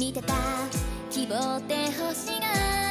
見てた。希望って星が